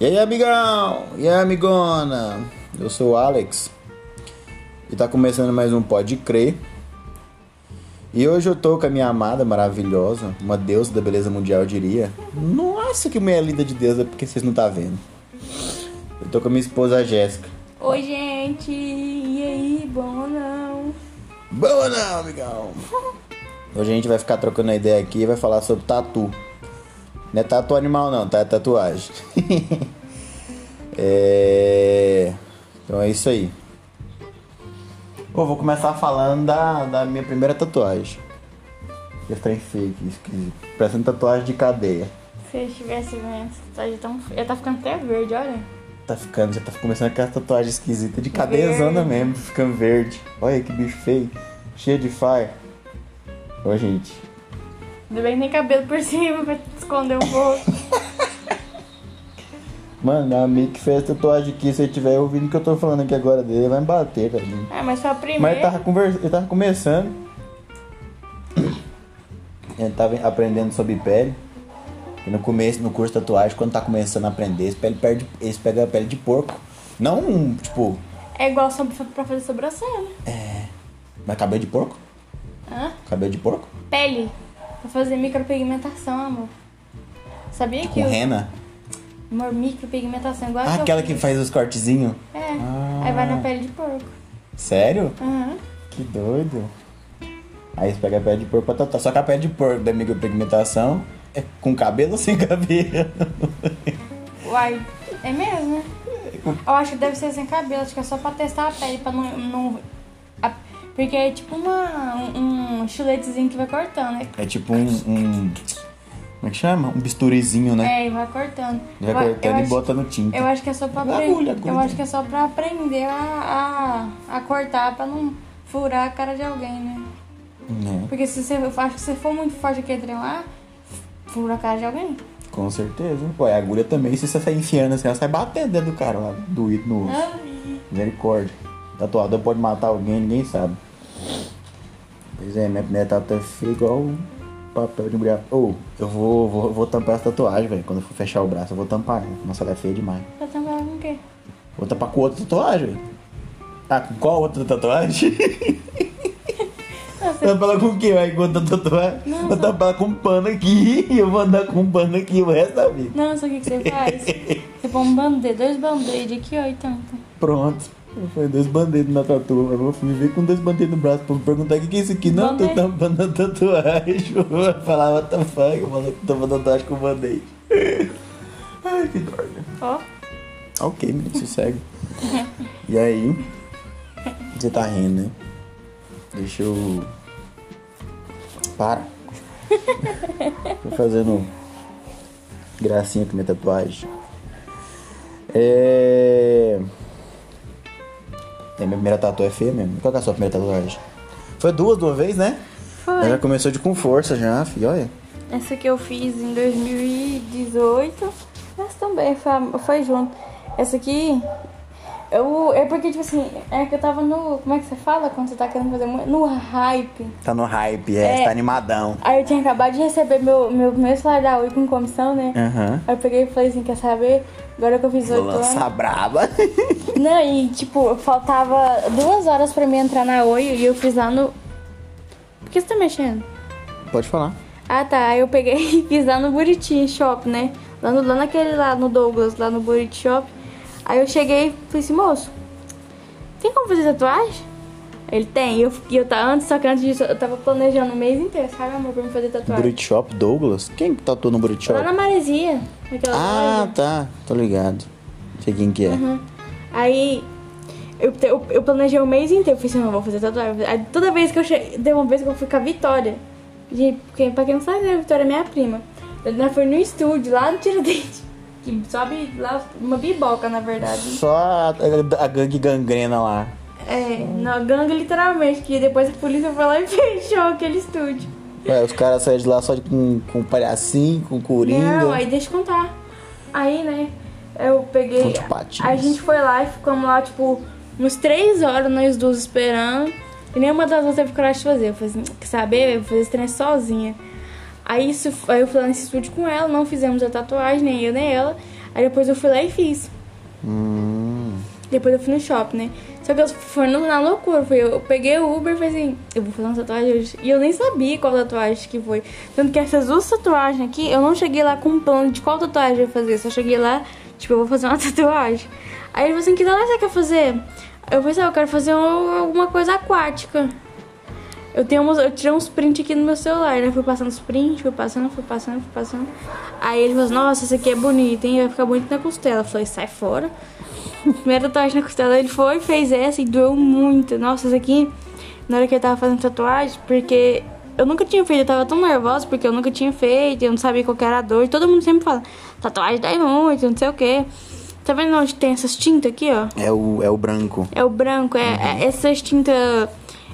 E aí, amigão? E aí, amigona? Eu sou o Alex e tá começando mais um Pode Crer. E hoje eu tô com a minha amada maravilhosa, uma deusa da beleza mundial, eu diria. Nossa, que mulher linda de deusa, porque vocês não tá vendo. Eu tô com a minha esposa Jéssica. Oi, gente! E aí, bom ou não? Boa não, amigão! Hoje a gente vai ficar trocando a ideia aqui e vai falar sobre tatu. Não é tatu animal não, tá? É tatuagem. é... Então é isso aí. Pô, vou começar falando da, da minha primeira tatuagem. Esse trem fake, esquisito. Parece uma tatuagem de cadeia. Se eu estivesse vendo essa tatuagem tão. Eu tá ficando até verde, olha. Tá ficando, já tá começando aquela tatuagem esquisita de cadeiazona mesmo, ficando verde. Olha que bicho feio, cheio de fire. Ô, gente. Ainda bem que tem cabelo por cima pra esconder um pouco. Mano, amigo que fez tatuagem aqui, se ele estiver ouvindo o que eu tô falando aqui agora dele, ele vai me bater, velho. É, mas a primeira. Mas ele tava, conversa... ele tava começando. Ele tava aprendendo sobre pele. E no começo, no curso de tatuagem, quando tá começando a aprender, eles pegam, perde- eles pegam a pele de porco. Não, tipo, É igual pra fazer sobrancelha. mas cabelo de porco? Hã? Cabelo de porco? Pele. Pra fazer micropigmentação, amor. Sabia que Com o. rena? Micropigmentação, igual Ah, a aquela que faz os cortezinhos? É. Ah. Aí vai na pele de porco. Sério? Aham. Que doido. Aí eles pegam a pele de porco pra tatuar. Só que a pele de porco da micropigmentação é com cabelo ou sem cabelo? Uai, é mesmo, né? Eu acho que deve ser sem cabelo, acho que é só pra testar a pele, pra não. não a- porque é tipo uma, um, um chiletezinho que vai cortando, né? É tipo um. um- como é que chama? Um bisturizinho, né? É, e vai cortando. Vai cortando e acho- bota no tinta. Eu acho que é só pra Agulha, aprender. agulha. Eu acho que é só pra aprender a, a, a cortar pra não furar a cara de alguém, né? Né? Porque se você. Eu acho que se for muito forte aquele trem lá, fura a cara de alguém. Com certeza. Pô, a agulha também, se você sair enfiando assim, ela sai batendo dentro do cara lá, doído no osso. Misericórdia. Tatuador pode matar alguém, ninguém sabe. Pois é, minha primeira tatu é feia igual papel de mulher. Ou, eu vou, vou, vou tampar essa tatuagem, velho. Quando eu for fechar o braço, eu vou tampar. ela. Nossa, ela é feia demais. Tá tampando com o quê? Vou tampar com outra tatuagem, velho. Tá, com qual outra tatuagem? Você- Tampar ela com o quê, velho? Com outra tatuagem? Não, Vou tampar ela com um pano aqui e eu vou andar com um pano aqui o resto da vida. Não, sabe o que, que você faz? Você põe um band-aid, dois band-aid aqui, ó, e tampa. Pronto. Foi dois band-aids na tatu. Eu me ver com dois band-aids no braço pra me perguntar o que, que é isso aqui. Não, tô tampando a tatuagem. Eu falar, what the fuck? Que tampando a tatuagem com band-aid. Ai, que droga. Ó, Ok, menino, sossega. E aí? Você tá rindo, né? Deixa eu. Para. Tô fazendo gracinha com minha tatuagem. É. É, minha primeira tatuagem é feia mesmo. Qual que é a sua primeira tatuagem? Foi duas de uma vez, né? Ela já foi. começou de com força já, filho. Olha. Essa que eu fiz em 2018. Essa também foi, foi junto. Essa aqui. Eu, é porque, tipo assim, é que eu tava no. Como é que você fala quando você tá querendo fazer muito? No hype. Tá no hype, é, É. tá animadão. Aí eu tinha acabado de receber meu, meu primeiro salário da Oi com comissão, né? Aham. Aí eu peguei e falei assim, quer saber? Agora que eu fiz oito anos. lançar braba. Não, e tipo, faltava duas horas pra mim entrar na Oi e eu fiz lá no. Por que você tá mexendo? Pode falar. Ah tá, aí eu peguei e fiz lá no Buriti Shop, né? Lá, no, lá naquele lá no Douglas, lá no Buriti Shop. Aí eu cheguei e falei assim, moço, tem como fazer tatuagem? Ele tem, e eu, eu tá, antes, só que antes disso eu tava planejando o mês inteiro, sabe, amor, pra me fazer tatuagem. Burrito Shop Douglas? Quem que tatuou no Burrito Shop? Lá na Maresia, naquela Ah, loja. tá. Tô ligado. Sei quem que é. Uhum. Aí eu, eu, eu planejei o mês inteiro. Eu falei assim, não, vou fazer tatuagem. Aí toda vez que eu cheguei. Deu uma vez que eu fui com a Vitória. Porque, pra quem não sabe, a Vitória é minha prima. Ela foi no estúdio, lá no Tiradentes. Que sobe lá uma biboca, na verdade. Só a, a- gangue gangrena lá. É, na gangue literalmente, que depois a polícia foi lá e fechou aquele estúdio. Ué, os caras saem de lá só de- com, com palhacinho, com coringa. Não, aí deixa eu contar. Aí, né, eu peguei. A gente foi lá e ficamos lá, tipo, uns três horas nós duas esperando. E nenhuma das duas teve coragem de fazer. Eu falei assim, quer saber? Eu vou fazer esse trem sozinha. Aí, isso, aí eu fui lá nesse estúdio com ela, não fizemos a tatuagem, nem eu nem ela. Aí depois eu fui lá e fiz. Hum. Depois eu fui no shopping, né? Só que eu fui na loucura. Foi, eu peguei o Uber e falei assim, eu vou fazer uma tatuagem hoje. E eu nem sabia qual tatuagem que foi. Tanto que essas duas tatuagens aqui, eu não cheguei lá com um plano de qual tatuagem eu ia fazer. Só cheguei lá, tipo, eu vou fazer uma tatuagem. Aí ele falou assim, que tatuagem você quer fazer? Eu falei assim, ah, eu quero fazer um- alguma coisa aquática. Eu tenho uns, eu tirei uns prints aqui no meu celular, né? Fui passando os fui passando, fui passando, fui passando. Aí ele falou assim, nossa, esse aqui é bonito, hein? Vai ficar bonito na costela. Eu falei, sai fora. Primeira tatuagem na costela, ele foi, fez essa e doeu muito. Nossa, essa aqui, na hora que ele tava fazendo tatuagem, porque eu nunca tinha feito, eu tava tão nervosa porque eu nunca tinha feito, eu não sabia qual que era a dor. Todo mundo sempre fala, tatuagem dói muito, não sei o quê. Tá vendo onde tem essas tintas aqui, ó? É o, é o branco. É o branco, é, é essas tintas.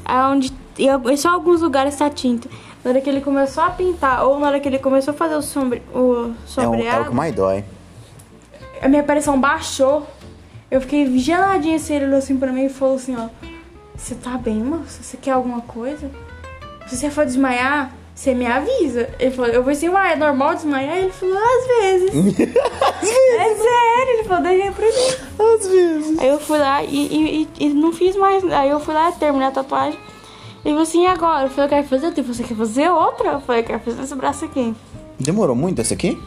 Aonde. Em em só alguns lugares tá tinta. Na hora que ele começou a pintar, ou na hora que ele começou a fazer o, sombre, o É o, é o sombreado, que mais dói. a minha pressão baixou. Eu fiquei geladinha assim, ele olhou assim pra mim e falou assim, ó. Você tá bem, moça? Você quer alguma coisa? Se você for desmaiar, você me avisa. Ele falou, eu assim, uai, é normal desmaiar? Ele falou, às vezes. é sério, ele falou, deixa pra mim. Às vezes. Aí eu fui lá e, e, e- e não fiz mais. Aí eu fui lá, terminei a tatuagem. Ele falou assim, e agora? Eu falei, eu quero fazer outra. Falou, você quer fazer outra? Eu falei, eu quero fazer esse braço aqui. Demorou muito essa aqui?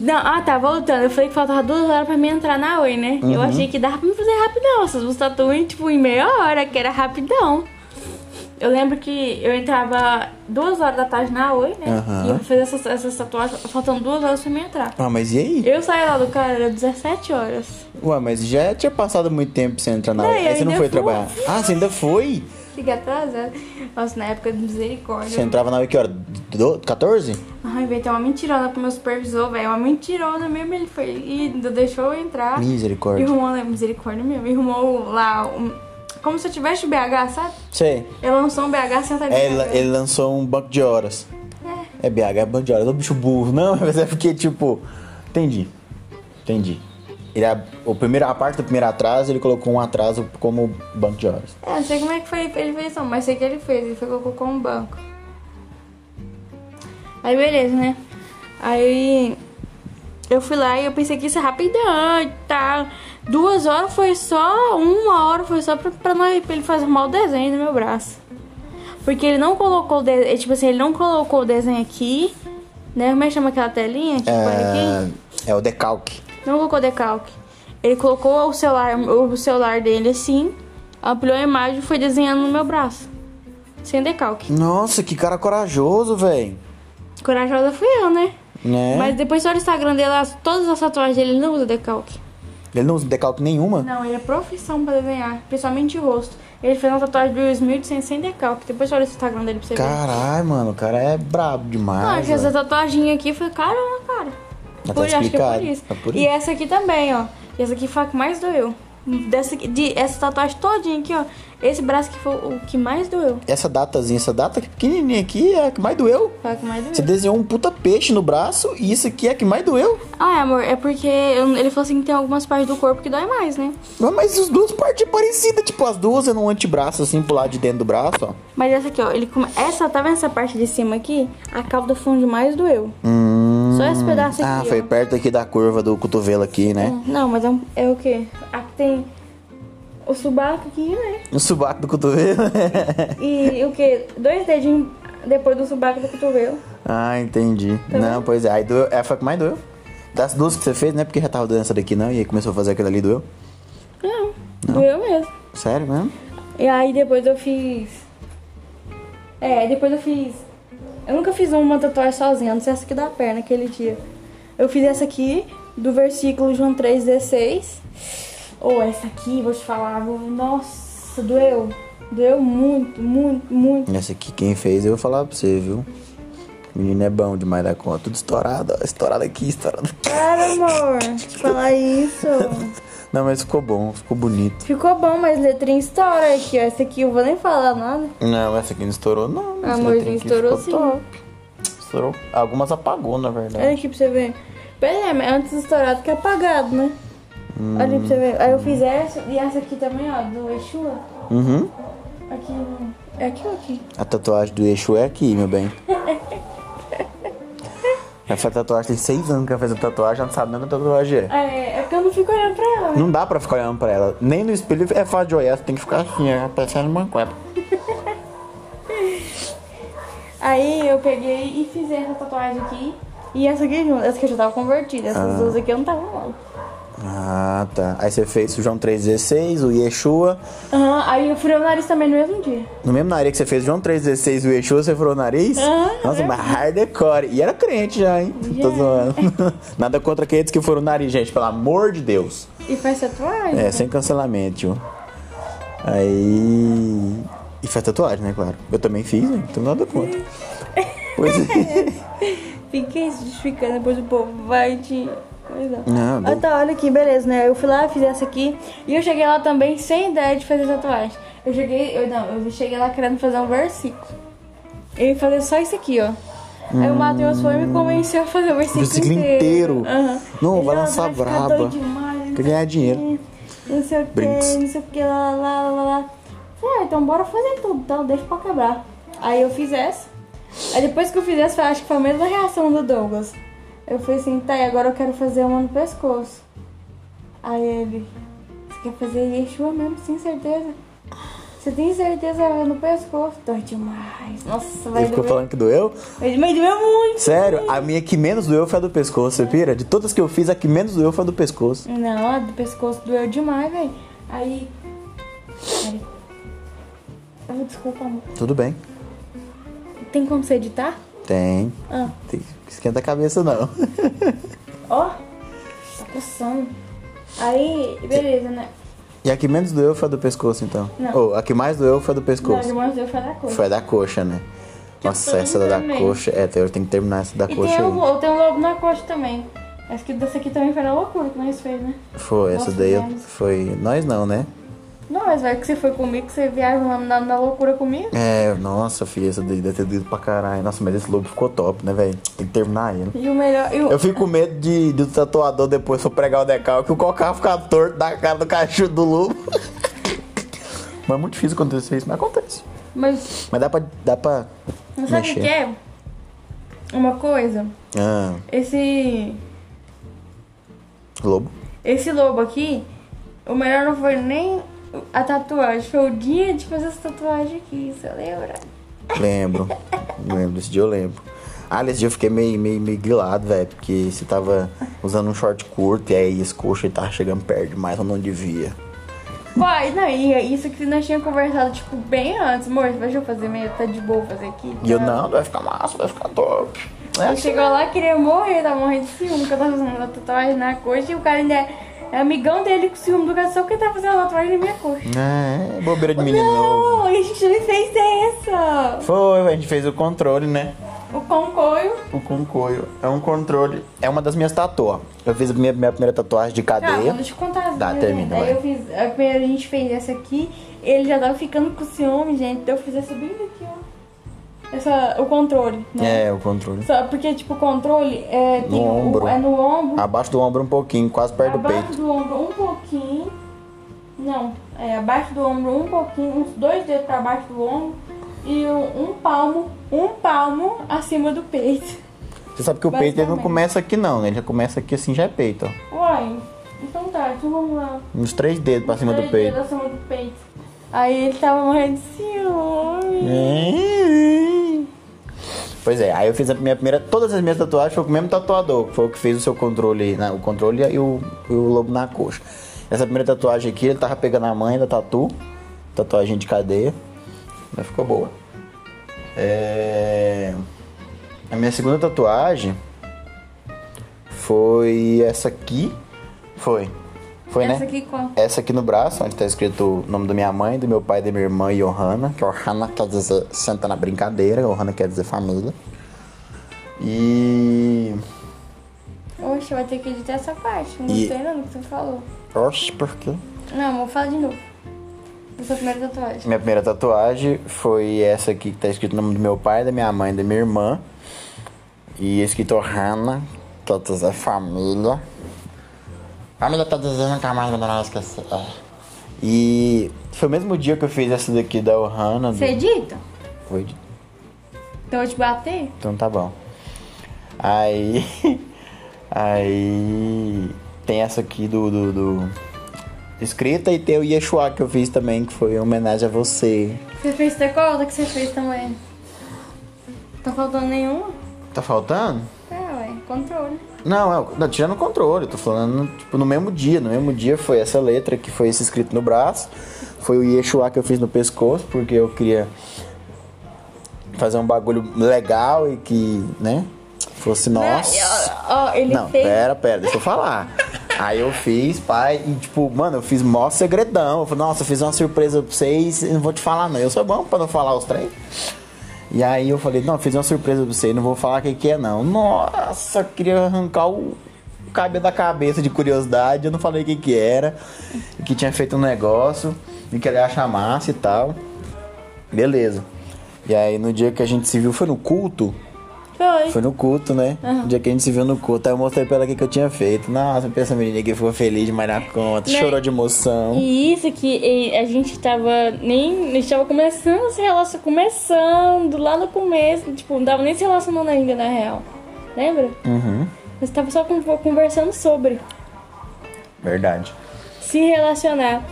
Não, ah, tá, voltando. Eu falei que faltava duas horas pra mim entrar na Oi, né? Eu achei que dava pra me fazer rapidão. Essas duas tatuagens, tipo, em meia hora, que era rapidão. Eu lembro que eu entrava duas horas da tarde na Oi, né? Aham. E eu fazia essas, essas tatuagens, faltando duas horas pra mim entrar. Ah, mas e aí? Eu saí lá do cara, era 17 horas. Ué, mas já tinha passado muito tempo você entrar na aula. eu Aí você não foi fui. trabalhar. Ah, você ainda foi? Fiquei atrasada. Nossa, na época de misericórdia. Você entrava na aula que hora? Do- 14? Ai, inventei uma mentirona pro meu supervisor, velho. Uma mentirona mesmo. Ele foi e deixou eu entrar. E Misericórdia. arrumou, né, misericórdia mesmo. E arrumou lá, um- como se eu tivesse BH, sabe? Sei. Ele lançou um BH sentado É, ele, ele lançou um banco de horas. É BH, é banco de horas. Ô bicho burro. Não, mas é porque, tipo. Entendi. Entendi. Ele, a, o primeiro, a parte do primeiro atraso, ele colocou um atraso como banco de horas. É, não sei como é que foi, ele fez isso, mas sei que ele fez. Ele foi colocou um banco. Aí beleza, né? Aí eu fui lá e eu pensei que isso é rapidão e tal. Duas horas foi só, uma hora foi só pra, pra, nós, pra ele fazer mal o desenho no meu braço. Porque ele não colocou o desenho, tipo assim, ele não colocou o desenho aqui, né? Como é que chama aquela telinha que põe aqui? É, é o decalque. Não colocou decalque. Ele colocou o celular, o celular dele assim, ampliou a imagem e foi desenhando no meu braço. Sem decalque. Nossa, que cara corajoso, velho. Corajosa fui eu, né? Né? Mas depois você olha o Instagram dele, as- todas as tatuagens dele, ele não usa decalque. Ele não usa decalque nenhuma? Não, ele é profissão pra desenhar, principalmente o rosto. Ele fez uma tatuagem de 2000 sem decalque. Depois você olha o Instagram dele pra você ver. Caralho, mano, o cara é brabo Não, demais. que essa tatuagem aqui foi caramba, cara. Tá Por, acho que é por isso. É por E essa aqui também, ó. E essa aqui foi a que mais doeu. Dessa, de, essa tatuagem todinha aqui, ó. Esse braço que foi o que mais doeu. Essa datazinha, essa data pequenininha aqui é a que mais doeu. Foi a que mais doeu. Você desenhou um puta peixe no braço e isso aqui é a que mais doeu. Ah, amor, é porque eu- ele falou assim que tem algumas partes do corpo que dói mais, né? Mas- Mas as duas partes parecidas, tipo, as duas é no antebraço, assim, pro lado de dentro do braço, ó. Mas essa aqui, ó, ele come... essa, tá vendo essa parte de cima aqui? A cauda funde mais doeu. Hum. Só esse pedaço aqui, Ah, ó. foi perto aqui da curva do cotovelo aqui, né? Não, mas é, um- é o quê? Aqui tem o subaco aqui, né? No subaco do cotovelo. E o quê? Dois dedinhos depois do subaco do cotovelo. ah, entendi. Tá não, pois é. Aí doeu, é, foi que mais doeu. Das duas que você fez, não é porque já tava doendo essa daqui, não. E aí começou a fazer aquilo ali, doeu? Não, doeu mesmo. Sério mesmo? E aí depois eu fiz. É, depois eu fiz. Eu nunca fiz uma tatuagem sozinha, não sei essa aqui da perna aquele dia. Eu fiz essa aqui, do versículo João 3,16. Ou essa aqui, vou te falar, vou- nossa, doeu. Doeu muito, muito, muito. Essa aqui quem fez, eu vou falar pra você, viu? O menino é bom demais da conta. Tudo estourado, ó. Estourado aqui, estourado aqui. Para, amor, falar isso. Não, mas ficou bom, ficou bonito. Ficou bom, mas letrinha estoura aqui, ó. Essa aqui eu vou nem falar nada. Não, essa aqui não estourou, não. Essa Amorzinho, estourou sim. top. Estourou. Algumas apagou, na verdade. Olha aqui pra você ver. Pera aí, mas antes estourado que apagado, né? Olha aí pra você ver. Aí eu fiz essa e essa aqui também, ó, do Exu. Uhum. Aqui, é aqui ou aqui? A tatuagem do eixo é aqui, meu bem. Ela faz tatuagem, tem seis anos que ela faz a tatuagem, já não sabe nem onde a tatuagem é. É, é porque eu não fico olhando pra ela, né? Não dá pra ficar olhando pra ela. Nem no espelho é fácil de olhar, você tem que ficar assim, ó, parecendo uma cueca. Aí eu peguei e fiz essa tatuagem aqui. E essa aqui. Essa aqui eu já tava convertida. Essas duas aqui eu não tava não. Ah, tá. Aí você fez o João 316, o Yeshua. Aham, aí eu furei o nariz também no mesmo dia. No mesmo nariz que você fez o João 316 e o Yeshua, você furou o nariz? Aham, Nossa, é. mas hardcore. E era crente já, hein? Tô Já. zoando. Nada contra aqueles que foram o nariz, gente, pelo amor de Deus. E faz tatuagem? É, sem cancelamento, tio. Aí. E faz tatuagem, né, claro. Eu também fiz, né? Tenho nada contra. Pois é. Fiquei se justificando, depois o povo vai te. Pois não. Não, Ah, tá, olha aqui, beleza, né? Eu fui lá, fiz essa aqui. E eu cheguei lá também sem ideia de fazer tatuagem. Eu cheguei, eu não, eu cheguei lá querendo fazer um versículo. Ia fazer só isso aqui, ó. Aí o Matheus foi e me convenceu a fazer o versículo, Versículo inteiro. Aham. Não, Ele, vai "Nossa, lançar braba. demais, não Quer ganhar dinheiro. Não sei o que, não sei o que, lá, lá, lá, lá. Falei, ah, então bora fazer tudo, então deixa pra quebrar. Aí eu fiz essa. Aí depois que eu fiz essa, acho que foi a mesma reação do Douglas. Eu falei assim, tá, e agora eu quero fazer uma no pescoço. Aí ele, você quer fazer Yeshua mesmo, sem certeza? Você tem certeza é no pescoço? Dói demais. Nossa, vai Ele ficou doer. falando que doeu? Mas doeu muito. Sério, a minha que menos doeu foi a do pescoço, você pira? De todas que eu fiz, a que menos doeu foi a do pescoço. Não, a do pescoço doeu demais, velho. Aí. Oh, desculpa, amor. Tudo bem. Tem como você editar? Tem. Ah, Tem- Esquenta a cabeça, não. ó. Tá coçando. Aí, beleza, né? E a que menos doeu foi a do pescoço, então? Não. Ou a que mais doeu foi a do Não, pescoço? de mãos eu foi da coisa. Foi a da coxa, né? Nossa, essa da também. coxa. É, eu tenho que terminar essa da E coxa tem aí. um, tem um lobo na coxa também. Essa aqui, dessa aqui também foi na loucura que nós fez, né? Foi, essa Nós daí eu- foi. Nós não, né? Não, mas vai que você foi comigo, que você viaja na, na, loucura comigo. É, nossa, filha, essa daí deve ter doído pra caralho. Nossa, mas esse lobo ficou top, né, velho? Tem que terminar ele. E o melhor. E o, Eu fico com medo de, de o tatuador depois for pregar o decalque, o cocar ficar torto da cara do cachorro do lobo. mas é muito difícil acontecer isso, mas acontece. Mas Mas dá pra. Dá pra não sabe o que é? Uma coisa. Ah, Esse. lobo. Esse lobo aqui, o melhor não foi nem a tatuagem, foi o dia de fazer essa tatuagem aqui, você lembra? Lembro. lembro, desse dia eu lembro. Ah, nesse dia eu fiquei meio, meio, meio grilado, velho, porque você tava usando um short curto e aí esse coxa ele tava chegando perto demais onde não devia. Pai, não, e é isso que nós tínhamos conversado, tipo, bem antes, amor, deixa eu fazer meio, tá de boa fazer aqui. E eu, tá? não, vai ficar massa, vai ficar top. É assim. chegou lá, queria morrer, tava morrendo de ciúme, que eu tava fazendo uma tatuagem na coxa e o cara ainda é, é amigão dele com ciúme do só porque ele tá fazendo tatuagem na minha coxa. É, bobeira de menino novo. Não, a gente não fez essa. Foi, a gente fez o controle, né? O concoio. O concoio. É um controle. É uma das minhas tatuas. Eu fiz a minha, minha primeira tatuagem de Tá, cadeia. deixa eu contar as Tá, minhas, termina, Aí vai. eu fiz, a primeira a gente fez essa aqui, ele já tava ficando com ciúme, gente, então eu fiz essa bem. Essa, o controle, né? É, o controle. Só porque, tipo, o controle é, No o- ombro. é no ombro, Abaixo do ombro um pouquinho, quase perto do abaixo peito. do ombro um pouquinho, não, é abaixo do ombro um pouquinho, uns dois dedos pra baixo do ombro e um, um palmo, um palmo acima do peito. Você sabe que o peito ele não começa aqui não, né? Ele já começa aqui assim, já é peito, ó. Uai, então tá, então vamos lá. Uns três dedos pra cima do Três peito. dedos acima do peito. Aí ele tava morrendo de ciúme. É. Pois é, aí eu fiz a minha primeira. Todas as minhas tatuagens foi com o mesmo tatuador, que foi o que fez o seu controle, né, o controle e o, e o lobo na coxa. Essa primeira tatuagem aqui, ele tava pegando a mãe da tatu, tatuagem de cadeia, mas ficou boa. É... A minha segunda tatuagem foi essa aqui. Foi. Foi, Essa né? aqui qual? Essa aqui no braço, onde tá escrito o nome da minha mãe, do meu pai, da minha irmã, Johanna. Que Johanna quer dizer senta na brincadeira, Johanna quer dizer família. E. Oxe, vai ter que editar essa parte. Não E- gostei não do que você falou. Oxe, por quê? Não, vou falar de novo. Essa primeira tatuagem. Minha primeira tatuagem foi essa aqui que tá escrito o nome do meu pai, da minha mãe, da minha irmã. E escrito Johanna, quer dizer família. Família tá dizendo nunca mais vou não esquecer. É. E foi o mesmo dia que eu fiz essa daqui da Johanna. do- Você edita? Foi Então eu te bater? Então tá bom. Aí. Aí. Tem essa aqui do, do, do escrita e tem o Yeshua que eu fiz também, que foi em homenagem a você. Você fez até qual outra que você fez também? Tá faltando nenhuma? Tá faltando? É, ué, controle. Não, é, não, tirando o controle, tô falando tipo, no mesmo dia. No mesmo dia foi essa letra que foi esse escrito no braço. Foi o Yeshua que eu fiz no pescoço, porque eu queria fazer um bagulho legal e que, né, fosse nosso. Ó, ele Não, fez. pera, pera, deixa eu falar. Aí eu fiz, pai, e tipo, mano, eu fiz mó segredão. Eu falei, nossa, eu fiz uma surpresa pra vocês, eu não vou te falar não. Eu sou bom pra não falar os trem. E aí eu falei, não, fiz uma surpresa pra você, não vou falar o que, que é não. Nossa, queria arrancar o cabelo da cabeça de curiosidade, eu não falei o que, que era, que tinha feito um negócio, e que ele massa e tal. Beleza. E aí no dia que a gente se viu, foi no culto, Foi. foi no culto, né? No dia que a gente se viu no culto, aí eu mostrei pra ela o que, que eu tinha feito. Nossa, pensa a menina que ficou feliz demais na conta, Né? chorou de emoção. E isso que a gente tava nem. A gente tava começando a se relacionar, começando lá no começo, tipo, não tava nem se relacionando ainda, na real. Lembra? Uhum, Mas tava só con- conversando sobre verdade. se relacionar.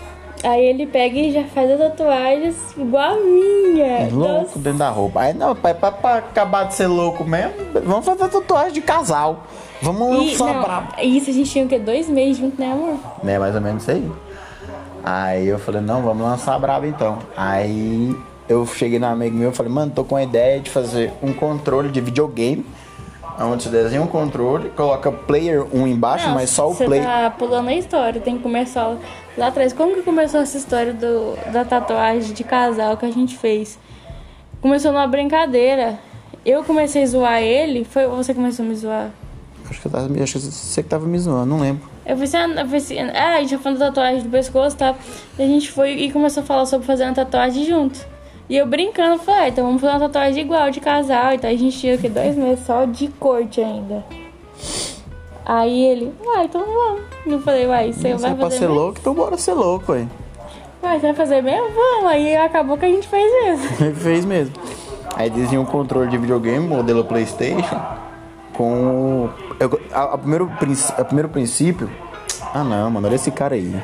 Aí ele pega e já faz as tatuagens igual a minha. Louco Nossa. dentro da roupa. Aí não, pai, pra, pra acabar de ser louco mesmo, vamos fazer tatuagem de casal. Vamos E, lançar não, isso a gente tinha o quê? Dois meses junto, né, amor? Né, mais ou menos isso aí. Aí eu falei, não, vamos lançar brabo então. Aí eu cheguei no amigo meu e falei, mano, tô com a ideia de fazer um controle de videogame. Onde você desenha um controle, coloca player 1 embaixo, mas só o você play. tá pulando a história, tem que começar lá atrás. Como que começou essa história do, da tatuagem de casal que a gente fez? Começou numa brincadeira. Eu comecei a zoar ele, foi você que começou a me zoar? Acho que, eu tava, acho que você que tava me zoando, não lembro. Eu ah, eu assim, ah, a gente já falando da tatuagem do pescoço e tal. E a gente foi e começou a falar sobre fazer uma tatuagem junto. E eu brincando, falei, ah, então vamos fazer uma tatuagem igual, de casal. Então a gente tinha o quê? Dois meses só de corte ainda. Aí ele, uai, então vamos. Eu falei, uai, você vai é pra fazer ser mesmo? louco, então bora ser louco, ué. Uai, você vai fazer mesmo? Vamos. Aí acabou que a gente fez isso. Ele fez mesmo. Aí desenhou um controle de videogame, modelo Playstation, com o... eu- a, a primeiro, a primeiro princípio... Ah não, mano, olha esse cara aí.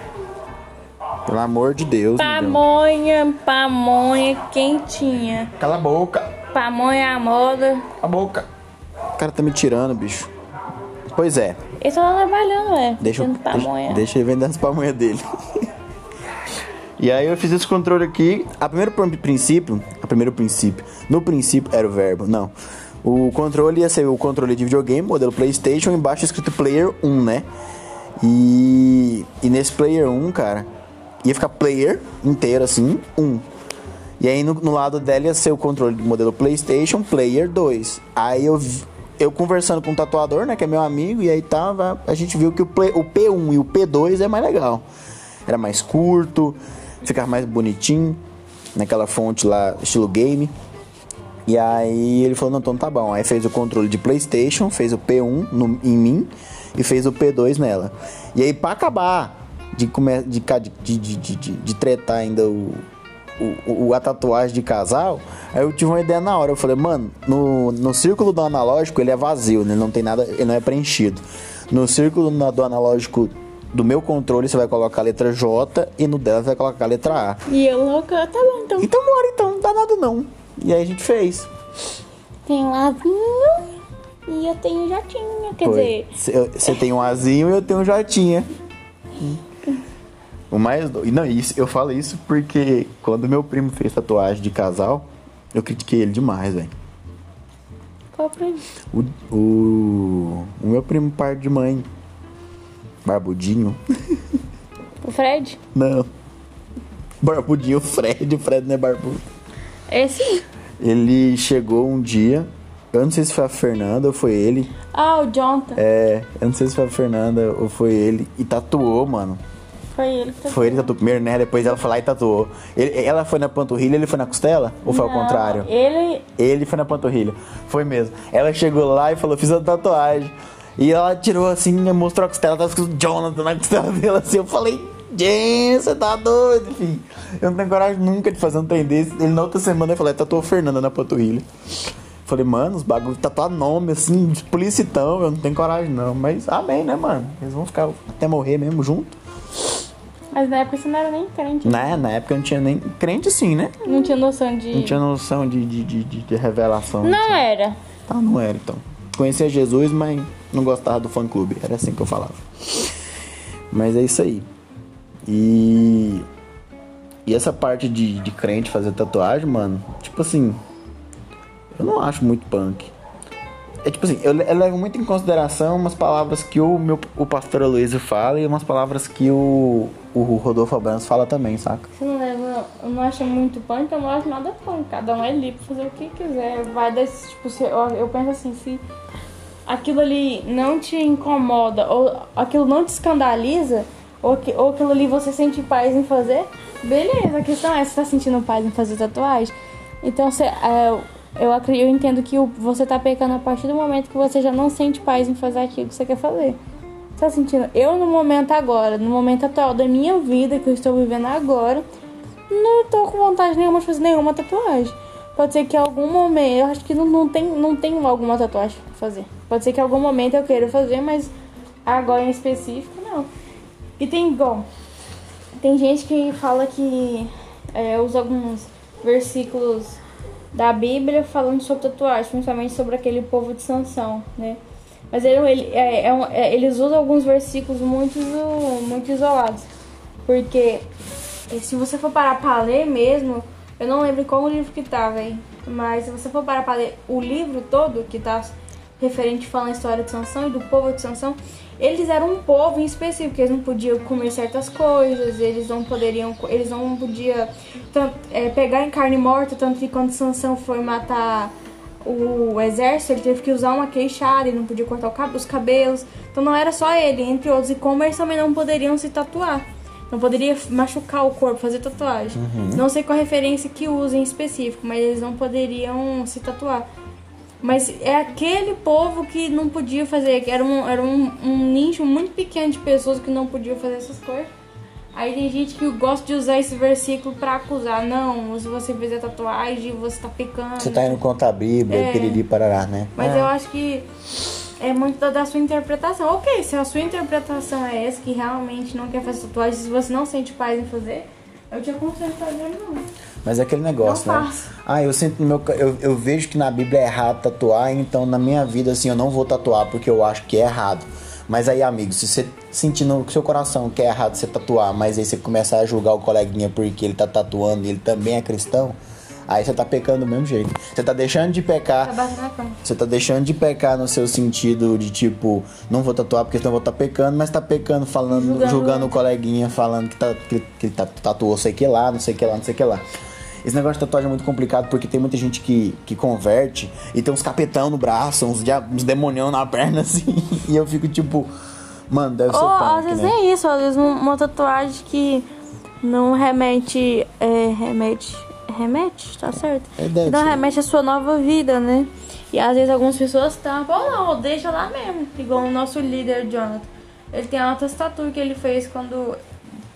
Pelo amor de Deus. Pamonha, pamonha quentinha. Cala a boca. Pamonha à moda. Cala a boca. O cara tá me tirando, bicho. Pois é. Ele tá trabalhando, é. Deixa, eu- deixa, deixa ele vender as pamonhas dele. e aí eu fiz esse controle aqui. A primeiro prin- princípio, a primeiro princípio, no princípio era o verbo, não. O controle ia ser o controle de videogame, modelo PlayStation, embaixo escrito Player 1, né? E, e nesse Player 1, cara, ia ficar Player inteiro assim, 1. E aí no, no lado dela ia ser o controle do modelo PlayStation Player 2. Aí eu, eu conversando com o tatuador, né, que é meu amigo, e aí tava, a gente viu que o, Play- o P1 e o P2 é mais legal. Era mais curto, ficava mais bonitinho, naquela fonte lá, estilo game. E aí ele falou, não, então tá bom. Aí fez o controle de Playstation, fez o P1 no- em mim e fez o P2 nela. E aí pra acabar de, de, de, de, de, de tretar ainda o, o, o- a tatuagem de casal, aí eu tive uma ideia na hora. Eu falei, mano, no, no círculo do analógico ele é vazio, né? ele não tem nada, ele não é preenchido. No círculo do analógico do meu controle você vai colocar a letra J e no dela você vai colocar a letra A. E eu louca, tá bom, então. Então bora então, não dá nada não. E aí a gente fez. Tem um azinho e eu tenho jatinho. Quer dizer, Você tem um Azinho e eu tenho um Jotinha. O mais Não, isso, eu falo isso porque quando meu primo fez tatuagem de casal, eu critiquei ele demais, velho. qual pra mim? O, o, o meu primo par de mãe, barbudinho, O Fred? não. Barbudinho Fred, o Fred não é barbudo. Esse? Ele chegou um dia, eu não sei se foi a Fernanda ou foi ele, Ah, o Jonathan. é, eu não sei se foi a Fernanda ou foi ele, e tatuou, mano. Foi ele que tá Foi ele que tatuou primeiro, né? Depois ela foi lá e tatuou. Ele- ela foi na panturrilha, ele foi na costela? Ou foi ao Não, contrário? Ele. Ele foi na panturrilha. Foi mesmo. Ela chegou lá e falou, fiz a tatuagem. E ela tirou assim, mostrou a costela, tava escrito Jonathan na costela dela assim. Eu falei, gente, você tá doido, enfim. Eu não tenho coragem nunca de fazer um trem desse. Ele na outra semana eu falei, tatuou Fernanda na panturrilha. Falei, mano, os bagulho tatuar nome, assim, explicitão, eu não tenho coragem não. Mas amém, né, mano? Eles vão ficar até morrer mesmo junto. Mas na época você não era nem crente. Na, na época eu não tinha nem. Crente assim, né? Não tinha noção de. Não tinha noção de, de, de, de- de revelação. Não era. Tá, não era então. Conhecia Jesus, mas não gostava do fã clube. Era assim que eu falava. Mas é isso aí. E. E essa parte de, de crente fazer tatuagem, mano, tipo assim. Eu não acho muito punk. É tipo assim, eu, eu levo muito em consideração umas palavras que o meu o pastor Aloysio fala e umas palavras que o, o Rodolfo Abrantes fala também, saca? Você não leva. Não acho muito punk, eu não acho nada punk. Cada um é livre pra fazer o que quiser. Vai desse, tipo, se, eu, eu penso assim, se aquilo ali não te incomoda, ou aquilo não te escandaliza, ou, que, ou aquilo ali você sente paz em fazer, beleza. A questão é você tá sentindo paz em fazer tatuagem. Então você. é, eu, acre- eu entendo que você tá pecando a partir do momento que você já não sente paz em fazer aquilo que você quer fazer. Tá sentindo? Eu, no momento agora, no momento atual da minha vida que eu estou vivendo agora, não tô com vontade nenhuma de fazer nenhuma tatuagem. Pode ser que em algum momento, eu acho que não, não, tem, não tem alguma tatuagem pra fazer. Pode ser que em algum momento eu queira fazer, mas agora em específico, não. E tem igual. Tem gente que fala que é, usa alguns versículos da Bíblia falando sobre tatuagem, principalmente sobre aquele povo de Sansão, né? Mas ele, ele- é- é é- eles usam alguns versículos muito, muito isolados. Porque se você for parar pra ler mesmo, eu não lembro qual o livro que tava aí, mas se você for parar pra ler o livro todo que tá referente falando a história de Sansão e do povo de Sansão, eles eram um povo em específico, eles não podiam comer certas coisas, eles não poderiam, eles não podiam tanto, é, pegar em carne morta, tanto que quando Sansão foi matar o exército, ele teve que usar uma queixada, ele não podia cortar o cab- os cabelos. Então não era só ele, entre outros. E como eles também não poderiam se tatuar. Não poderia machucar o corpo, fazer tatuagem. Não sei qual referência que usa em específico, mas eles não poderiam se tatuar. Mas é aquele povo que não podia fazer, que era um, era um, um nicho muito pequeno de pessoas que não podiam fazer essas coisas. Aí tem gente que gosta de usar esse versículo pra acusar. Não, se você fizer tatuagem, você tá pecando. Você tá indo contra a Bíblia, É. piriri parará, né? Mas É. eu acho que é muito da, da sua interpretação. Ok, se a sua interpretação é essa, que realmente não quer fazer tatuagem, se você não sente paz em fazer, eu te aconselho a fazer não. Mas é aquele negócio, Não né? faço. Ah, eu sinto no meu. Eu, eu vejo que na Bíblia é errado tatuar, então na minha vida, assim, eu não vou tatuar porque eu acho que é errado. Mas aí, amigo, se você sentir no seu coração que é errado você tatuar, mas aí você começar a julgar o coleguinha porque ele tá tatuando e ele também é cristão, aí você tá pecando do mesmo jeito. Você tá deixando de pecar. Tá. Você tá deixando de pecar no seu sentido de tipo, não vou tatuar porque senão eu vou estar pecando, mas tá pecando falando, julgando, Julgando o coleguinha, falando que, tá, que, que tá- tatuou sei que lá, não sei que lá, não sei que lá. Esse negócio de tatuagem é muito complicado porque tem muita gente que, que converte e tem uns capetão no braço, uns, uns demonião na perna, assim. E eu fico tipo, mano, deve ser Ou punk, às vezes né? nem isso, às vezes um- uma tatuagem que não remete. É, remete. Remete, tá certo? É, deve que não ser. remete à sua nova vida, né? E às vezes algumas pessoas tampam, ou não, ou deixa lá mesmo. Igual o nosso líder, Jonathan. Ele tem altas tatuas que ele fez quando.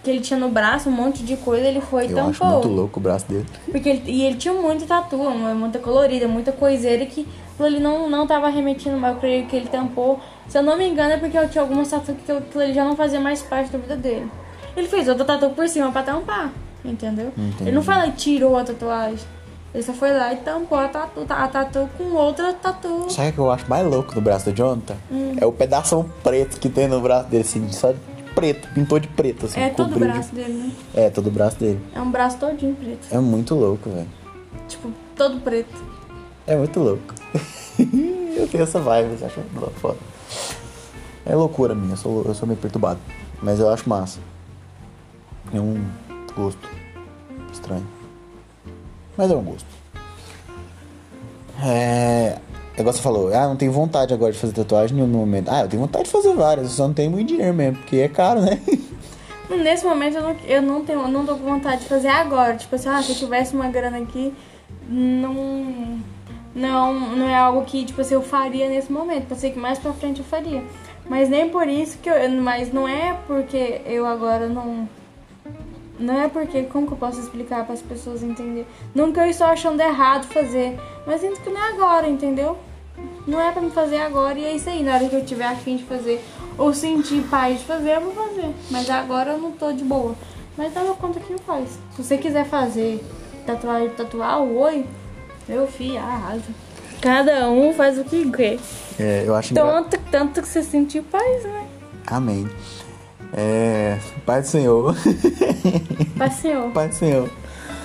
Que ele tinha no braço, um monte de coisa, ele foi e Eu acho tampou. muito louco o braço dele. Porque ele, e ele tinha muita tatu, muita colorida, muita coiseira que ali não, não tava remetindo, mas eu creio que ele tampou. Se eu não me engano é porque eu tinha algumas tatu que aquilo ali já não fazia mais parte da vida dele. Ele fez outra tatu por cima pra tampar, entendeu? Ele não foi lá e tirou a tatuagem. Ele só foi lá e tampou a tatu, a tatu com outra tatu. Sabe o que eu acho mais louco no braço do Jonathan? Hum. É o pedaço preto que tem no braço dele, assim, só de preto, pintou de preto, assim. É todo o cobriu de- braço dele, né? É, todo o braço dele. É um braço todinho preto. É muito louco, velho. Tipo, todo preto. É muito louco. eu tenho essa vibe, acho muito foda. É loucura minha, eu sou, eu sou meio perturbado. Mas eu acho massa. É um gosto estranho. Mas é um gosto. É. É igual você falou, ah, não tenho vontade agora de fazer tatuagem em nenhum momento. Ah, eu tenho vontade de fazer várias, só não tenho muito dinheiro mesmo, porque é caro, né? Nesse momento eu não, eu não tenho, eu não tô com vontade de fazer agora. Tipo assim, ah, se eu tivesse uma grana aqui, não. Não, não é algo que, tipo assim, eu faria nesse momento. Pensei que mais pra frente eu faria. Mas nem por isso que eu. Mas não é porque eu agora não. Não é porque. Como que eu posso explicar para as pessoas entenderem? Não que eu estou achando errado fazer. Mas sinto que não é agora, entendeu? Não é pra me fazer agora e é isso aí. Na hora que eu tiver afim de fazer ou sentir paz de fazer, eu vou fazer. Mas agora eu não tô de boa. Mas dá conta que faz. Se você quiser fazer tatuagem, tatuar o oi, meu filho, arrasa. Cada um faz o que quer. É, eu acho engra- Tanto, tanto que você sentir paz, né? Amém. É. Pai do Senhor. Paz, Senhor. Pai do Senhor.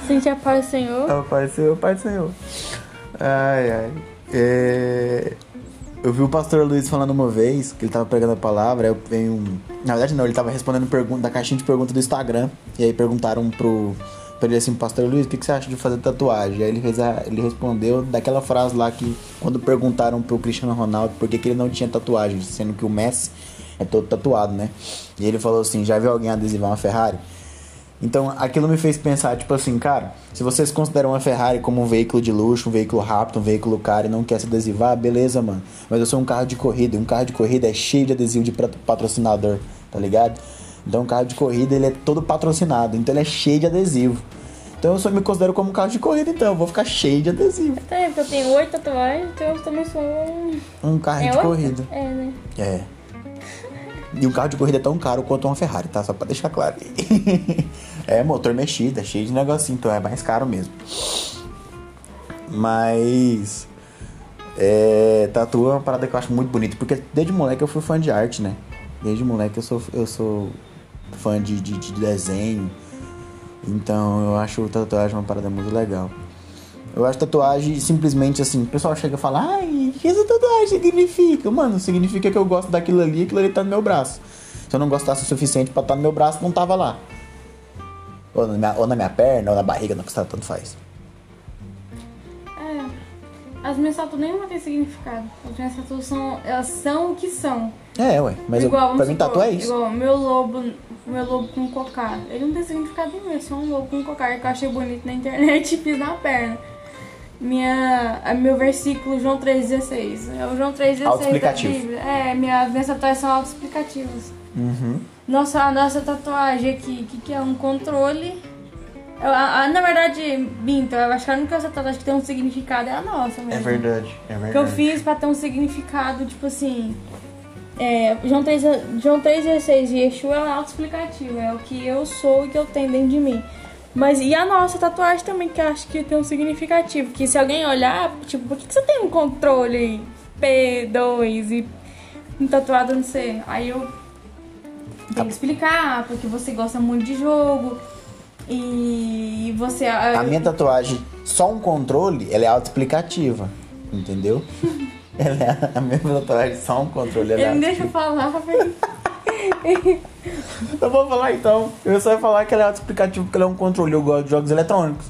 Sentir a paz do Senhor. É o Pai do Senhor, Pai do Senhor. Ai, ai. É... Eu vi o pastor Luiz falando uma vez que ele tava pregando a palavra, aí eu venho. um- Na verdade não, ele tava respondendo pergunta da caixinha de pergunta do Instagram. E aí perguntaram pro. Pra ele assim, pastor Luiz, o que, que você acha de fazer tatuagem? Aí ele, fez a- ele respondeu daquela frase lá que quando perguntaram pro Cristiano Ronaldo por que, que ele não tinha tatuagem, sendo que o Messi é todo tatuado, né? E ele falou assim, já viu alguém adesivar uma Ferrari? Então aquilo me fez pensar, tipo assim, cara, se vocês consideram uma Ferrari como um veículo de luxo, um veículo rápido, um veículo caro e não quer se adesivar, beleza, mano. Mas eu sou um carro de corrida, e um carro de corrida é cheio de adesivo de pat- patrocinador, tá ligado? Então um carro de corrida ele é todo patrocinado, então ele é cheio de adesivo. Então eu só me considero como um carro de corrida, então eu vou ficar cheio de adesivo. Até porque eu tenho oito tatuagens, então eu também sou um. Um carro É de oito? corrida. É, né? É. E um carro de corrida é tão caro quanto uma Ferrari, tá? Só pra deixar claro é motor mexido, é cheio de negocinho, então é mais caro mesmo. Mas. É, tatu é uma parada que eu acho muito bonita, porque desde moleque eu fui fã de arte, né? Desde moleque eu sou, eu sou fã de, de, de desenho. Então eu acho tatuagem uma parada muito legal. Eu acho tatuagem simplesmente assim, o pessoal chega e fala, ai, o que essa tatuagem significa? Mano, significa que eu gosto daquilo ali e aquilo ali tá no meu braço. Se eu não gostasse o suficiente pra estar no meu braço, não tava lá. Ou na minha, ou na minha perna, ou na barriga, não custa tanto faz. É. As minhas tatuas nenhuma tem significado. As minhas tatuas são. Elas são o que são. É, ué, mas eu, igual, pra vamos mim tatu é isso. Igual meu lobo, meu lobo com cocar. Ele não tem significado nenhum, é só um lobo com cocar que eu achei bonito na internet e fiz na perna. Minha, meu versículo João 3,16. É o João 3,16 da. Bíblia. É, minha, minhas tatuagens são autoexplicativas. Uhum. Nossa, a nossa tatuagem aqui, que, que é um controle. Eu- a- a- na verdade, Binto, eu acho que a única tatuagem que tem um significado é a nossa mesmo. É verdade, é verdade. Que eu fiz pra ter um significado, tipo assim. É, João 3, João 3,16 e Yeshua é autoexplicativo, é o que eu sou e que eu tenho dentro de mim. Mas e a nossa tatuagem também, que eu acho que tem um significativo. Que se alguém olhar, tipo, por que, que você tem um controle aí? P2 e um tatuado não sei. Aí eu tenho que explicar, porque você gosta muito de jogo. E você. A minha tatuagem, só um controle, ela é autoexplicativa. Entendeu? ela é a minha tatuagem, só um controle. Ela é Ele me deixa falar, velho. Eu vou falar então. Eu só ia falar que ela é autoexplicativo porque ela é um controle. Eu gosto de jogos eletrônicos.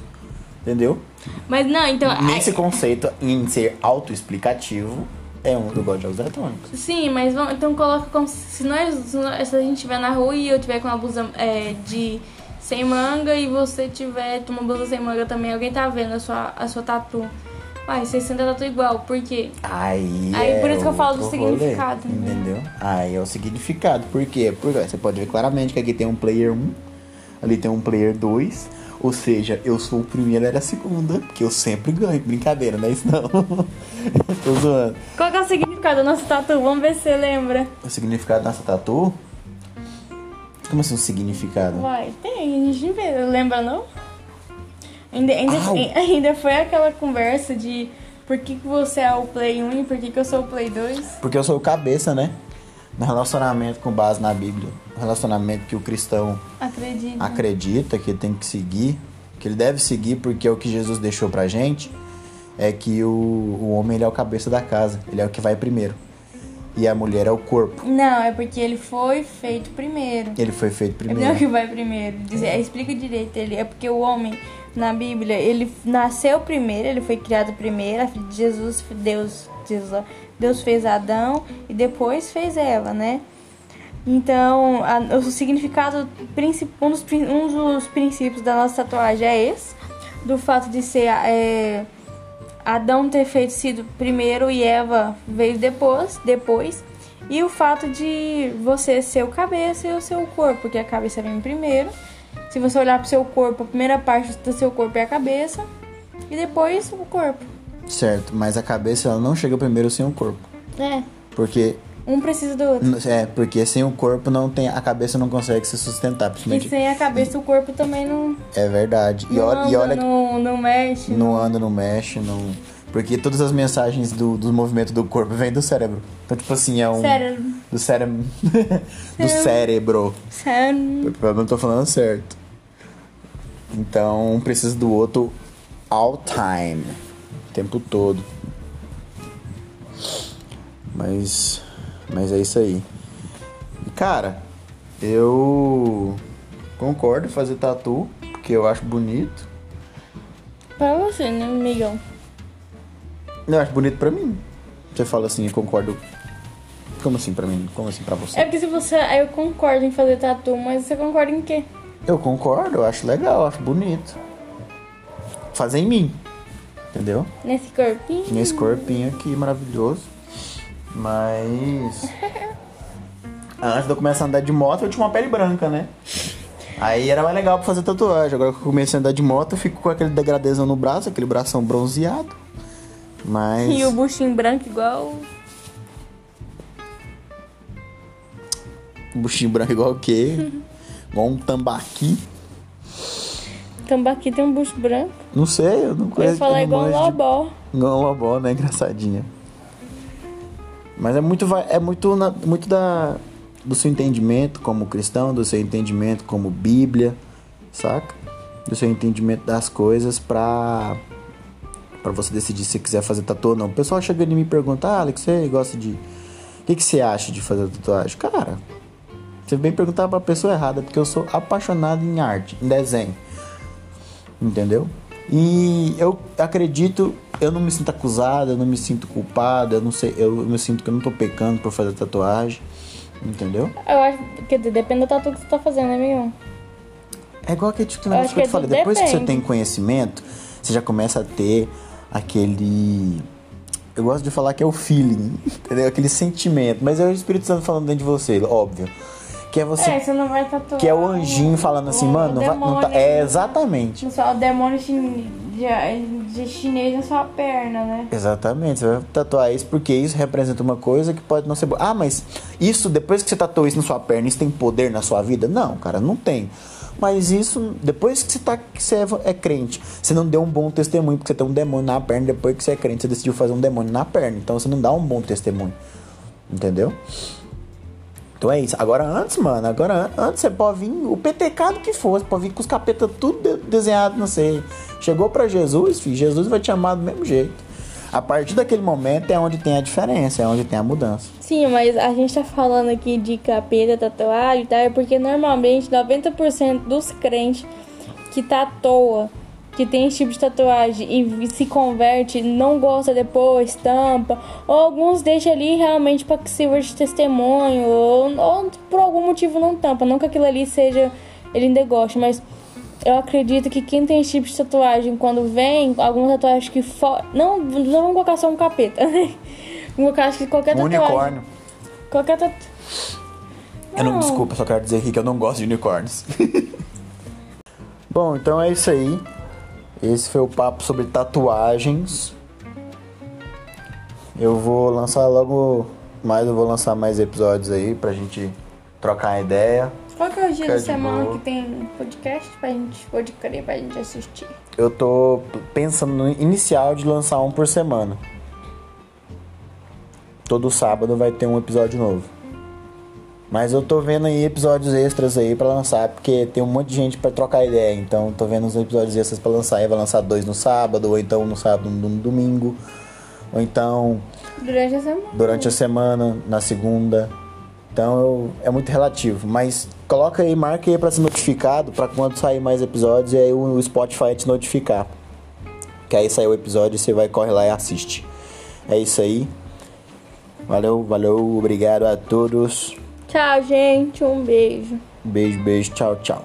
Entendeu? Mas não, então. Nesse conceito em ser autoexplicativo, é um eu gosto de jogos eletrônicos. Sim, mas vamos, então coloca como se, se nós, se nós- se a gente estiver na rua e eu tiver com uma blusa é, de sem manga e você tiver com uma blusa sem manga também, alguém tá vendo a sua, a sua tatu. Ai, vocês sentem a tatu igual, por quê? Aí, Aí, é por isso que eu falo do outro rolê, significado, né? Entendeu? Aí é o significado. Por quê? Porque você pode ver claramente que aqui tem um player 1, ali tem um player 2. Ou seja, eu sou o primeiro, era a segunda, porque eu sempre ganho. Brincadeira, não é isso não. Tô zoando. Qual que é o significado da nossa tatu? Vamos ver se você lembra. O significado dessa tatu? Como assim o significado? Vai, tem, a gente vê, lembra não? Ainda, ainda, ainda foi aquela conversa de por que, que você é o Play 1 e por que, que eu sou o Play 2? Porque eu sou o cabeça, né? No relacionamento com base na Bíblia. No relacionamento que o cristão Acredito. acredita que tem que seguir, que ele deve seguir porque é o que Jesus deixou pra gente, é que o, o homem ele é o cabeça da casa, ele é o que vai primeiro. E a mulher é o corpo. Não, é porque ele foi feito primeiro. Ele foi feito Ele não é o primeiro. que vai primeiro. É, explica direito. Ele, é porque o homem, na Bíblia, ele nasceu primeiro, ele foi criado primeiro. Jesus, Deus, Jesus, Deus fez Adão e depois fez Eva, né? Então, a- o significado, um dos, um dos princípios da nossa tatuagem é esse, do fato de ser é, Adão ter feito sido primeiro e Eva veio depois, depois. E o fato de você ser o cabeça e o seu corpo, porque a cabeça vem primeiro. Se você olhar pro seu corpo, a primeira parte do seu corpo é a cabeça e depois o corpo. Certo, mas a cabeça ela não chega primeiro sem o corpo. É. Porque Um precisa do outro. é, porque sem o corpo não tem a cabeça não consegue se sustentar, E principalmente. sem a cabeça o corpo também não, É verdade. E não olha, anda, e olha que não, não mexe. não anda, não mexe, não porque todas as mensagens do, dos movimentos do corpo vêm do cérebro. Então, tipo assim, é um. Sério. Do cérebro. do cérebro. Sério. Eu não tô falando certo. Então, um precisa do outro all time. O tempo todo. Mas. Mas é isso aí. E, cara, eu concordo em fazer tatu, porque eu acho bonito. Pra você, né, amigão? Eu acho bonito pra mim. Você fala assim, eu concordo. Como assim pra mim? Como assim pra você? É porque se você. Eu concordo em fazer tatu, mas você concorda em quê? Eu concordo, eu acho legal, eu acho bonito. Fazer em mim. Entendeu? Nesse corpinho? Nesse corpinho aqui maravilhoso. Mas. Antes de eu começar a andar de moto, eu tinha uma pele branca, né? Aí era mais legal pra fazer tatuagem. Agora que eu comecei a andar de moto, eu fico com aquele degradezão no braço, aquele bração bronzeado. Mas. E o buchinho branco igual. Buchinho branco igual o quê? igual um tambaqui. Tambaqui tem um bucho branco. Não sei, eu não Eu conheço. ia falar eu não igual um manjo de- lobó. Igual um lobó, né? Engraçadinha. Mas é muito, é muito, na- muito da, do seu entendimento como cristão, do seu entendimento como Bíblia, saca? Do seu entendimento das coisas pra, pra você decidir se quiser fazer tatu ou não. O pessoal chega e me pergunta, ah, Alex, você gosta de. O que, que você acha de fazer tatuagem? Cara, você vem perguntar pra pessoa errada, porque eu sou apaixonado em arte, em desenho. Entendeu? E eu acredito, eu não me sinto acusado, eu não me sinto culpado, eu não sei, eu me sinto que eu não tô pecando por fazer tatuagem. Entendeu? Eu acho. Quer dizer, depende do tatu que você tá fazendo, né, amigão? É igual aquele tipo de negócio que eu que te falei. tudo Depois que você depende. tem conhecimento, você já começa a ter aquele. Eu gosto de falar que é o feeling, entendeu? Aquele sentimento. Mas é o Espírito Santo falando dentro de você, óbvio. Que é você. É, você não vai tatuar. que é o anjinho falando assim, mano, não vai, não tá, é exatamente. Só o demônio de, de chinês na sua perna, né? Exatamente, você vai tatuar isso porque isso representa uma coisa que pode não ser boa. Ah, mas isso, depois que você tatuou isso na sua perna, isso tem poder na sua vida? Não, cara, não tem. Mas isso, depois que você, tá, que você é, é crente, você não deu um bom testemunho porque você tem um demônio na perna, depois que você é crente, você decidiu fazer um demônio na perna. Então você não dá um bom testemunho. Entendeu? Então é isso. Agora antes, mano, agora an- antes você pode vir o PTK do que fosse, pode vir com os capetas tudo de- desenhado, não sei. Chegou pra Jesus, filho, Jesus vai te amar do mesmo jeito. A partir daquele momento é onde tem a diferença, é onde tem a mudança. Sim, mas a gente tá falando aqui de capeta, tatuagem e tal, é porque normalmente 90% dos crentes que tá à toa, que tem esse tipo de tatuagem e se converte, não gosta depois, tampa, ou alguns deixam ali realmente pra que sirva de testemunho, ou, ou por algum motivo não tampa, não que aquilo ali seja, ele ainda gosta, mas eu acredito que quem tem esse tipo de tatuagem, quando vem, algumas tatuagens que for... não, não vamos colocar só um capeta, né? Vamos colocar acho que qualquer Um tatuagem. unicórnio. Qualquer tatu... Eu não, desculpa, só quero dizer aqui que eu não gosto de unicórnios. Bom, então é isso aí. Esse foi o papo sobre tatuagens. Eu vou lançar logo mais, eu vou lançar mais episódios aí pra gente trocar ideia. Qual que é o dia Fica da de semana boa. que tem podcast pra gente, pode crer, pra gente assistir? Eu tô pensando no inicial de lançar um por semana. Todo sábado vai ter um episódio novo. Mas eu tô vendo aí episódios extras aí pra lançar, porque tem um monte de gente pra trocar ideia. Então tô vendo os episódios extras pra lançar. Aí vai lançar dois no sábado, ou então no sábado no domingo. Ou então Durante a semana. durante a semana, na segunda. Então eu- é muito relativo. Mas coloca aí, marca aí pra ser notificado pra quando sair mais episódios e aí o Spotify te notificar. Que aí saiu o episódio, você vai, corre lá e assiste. É isso aí. Valeu, valeu, obrigado a todos. Tchau, gente. Um beijo. Beijo, beijo, tchau, tchau.